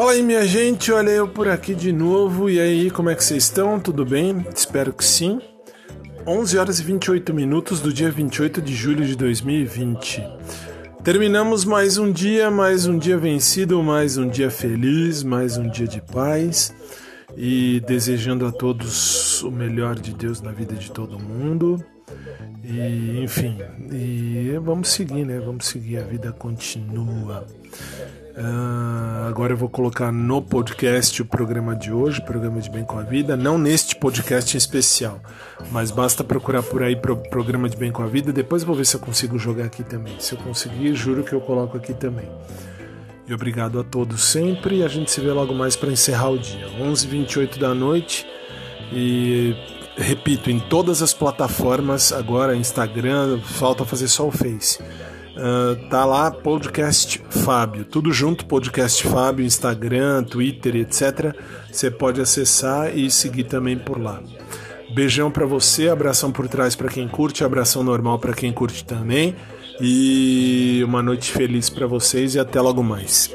Fala aí, minha gente, olha eu por aqui de novo. E aí, como é que vocês estão? Tudo bem? Espero que sim. 11 horas e 28 minutos do dia 28 de julho de 2020. Terminamos mais um dia, mais um dia vencido, mais um dia feliz, mais um dia de paz e desejando a todos o melhor de Deus na vida de todo mundo. E enfim, e vamos seguir, né? Vamos seguir, a vida continua. Uh, agora eu vou colocar no podcast o programa de hoje, programa de Bem com a Vida, não neste podcast em especial, mas basta procurar por aí pro programa de Bem com a Vida. Depois vou ver se eu consigo jogar aqui também. Se eu conseguir, juro que eu coloco aqui também. E obrigado a todos sempre. A gente se vê logo mais para encerrar o dia, 11h28 da noite. E repito, em todas as plataformas, agora Instagram, falta fazer só o Face Uh, tá lá podcast Fábio, tudo junto, podcast Fábio, Instagram, Twitter, etc. Você pode acessar e seguir também por lá. Beijão para você, abração por trás para quem curte, abração normal para quem curte também. E uma noite feliz para vocês e até logo mais.